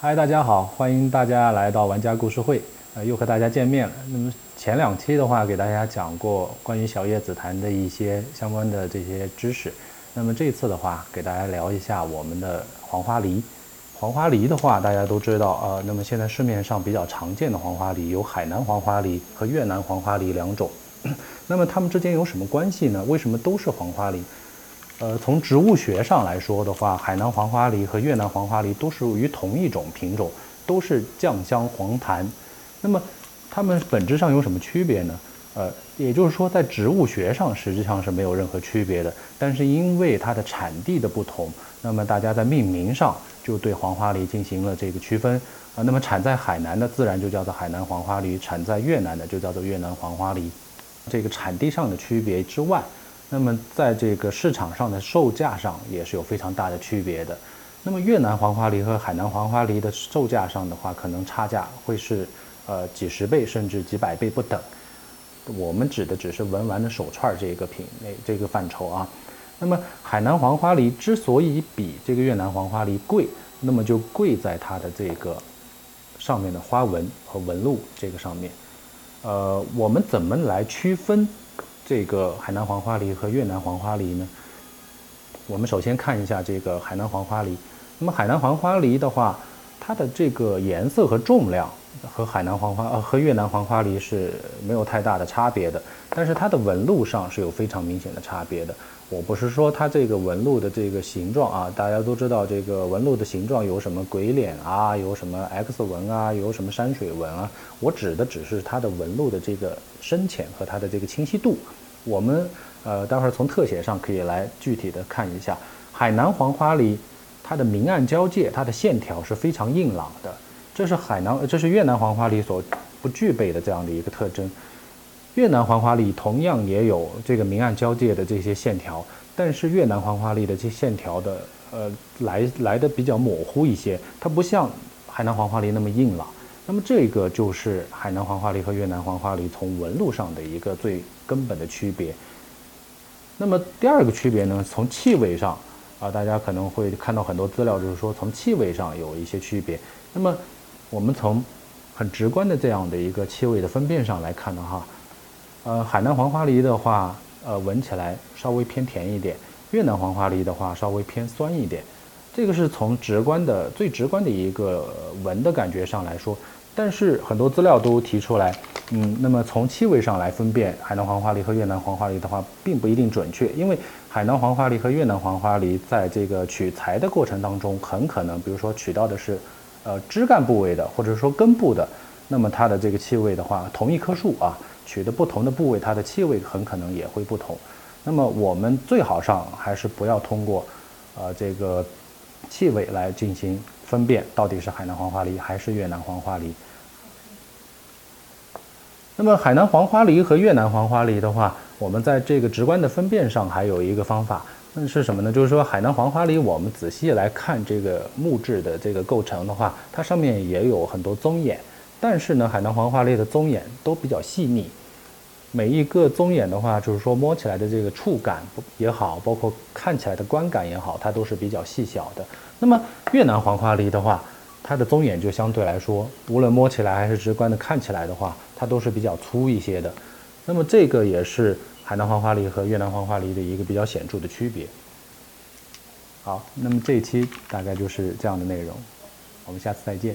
嗨，大家好，欢迎大家来到玩家故事会，呃，又和大家见面了。那么前两期的话，给大家讲过关于小叶紫檀的一些相关的这些知识。那么这次的话，给大家聊一下我们的黄花梨。黄花梨的话，大家都知道，呃，那么现在市面上比较常见的黄花梨有海南黄花梨和越南黄花梨两种。那么它们之间有什么关系呢？为什么都是黄花梨？呃，从植物学上来说的话，海南黄花梨和越南黄花梨都属于同一种品种，都是酱香黄檀。那么它们本质上有什么区别呢？呃，也就是说，在植物学上实际上是没有任何区别的。但是因为它的产地的不同，那么大家在命名上。就对黄花梨进行了这个区分啊，那么产在海南的自然就叫做海南黄花梨，产在越南的就叫做越南黄花梨。这个产地上的区别之外，那么在这个市场上的售价上也是有非常大的区别的。那么越南黄花梨和海南黄花梨的售价上的话，可能差价会是呃几十倍甚至几百倍不等。我们指的只是文玩的手串这个品类这个范畴啊。那么海南黄花梨之所以比这个越南黄花梨贵，那么就贵在它的这个上面的花纹和纹路这个上面。呃，我们怎么来区分这个海南黄花梨和越南黄花梨呢？我们首先看一下这个海南黄花梨。那么海南黄花梨的话，它的这个颜色和重量和海南黄花呃和越南黄花梨是没有太大的差别的，但是它的纹路上是有非常明显的差别的。我不是说它这个纹路的这个形状啊，大家都知道这个纹路的形状有什么鬼脸啊，有什么 X 纹啊，有什么山水纹啊。我指的只是它的纹路的这个深浅和它的这个清晰度。我们呃待会儿从特写上可以来具体的看一下，海南黄花梨它的明暗交界，它的线条是非常硬朗的，这是海南这是越南黄花梨所不具备的这样的一个特征。越南黄花梨同样也有这个明暗交界的这些线条，但是越南黄花梨的这些线条的呃来来的比较模糊一些，它不像海南黄花梨那么硬朗。那么这个就是海南黄花梨和越南黄花梨从纹路上的一个最根本的区别。那么第二个区别呢，从气味上啊，大家可能会看到很多资料，就是说从气味上有一些区别。那么我们从很直观的这样的一个气味的分辨上来看的话。呃，海南黄花梨的话，呃，闻起来稍微偏甜一点；越南黄花梨的话，稍微偏酸一点。这个是从直观的、最直观的一个闻的感觉上来说。但是很多资料都提出来，嗯，那么从气味上来分辨海南黄花梨和越南黄花梨的话，并不一定准确，因为海南黄花梨和越南黄花梨在这个取材的过程当中，很可能，比如说取到的是，呃，枝干部位的，或者说根部的，那么它的这个气味的话，同一棵树啊。取的不同的部位，它的气味很可能也会不同。那么我们最好上还是不要通过，呃，这个气味来进行分辨，到底是海南黄花梨还是越南黄花梨。那么海南黄花梨和越南黄花梨的话，我们在这个直观的分辨上还有一个方法，那是什么呢？就是说海南黄花梨，我们仔细来看这个木质的这个构成的话，它上面也有很多棕眼，但是呢，海南黄花梨的棕眼都比较细腻。每一个棕眼的话，就是说摸起来的这个触感也好，包括看起来的观感也好，它都是比较细小的。那么越南黄花梨的话，它的棕眼就相对来说，无论摸起来还是直观的看起来的话，它都是比较粗一些的。那么这个也是海南黄花梨和越南黄花梨的一个比较显著的区别。好，那么这一期大概就是这样的内容，我们下次再见。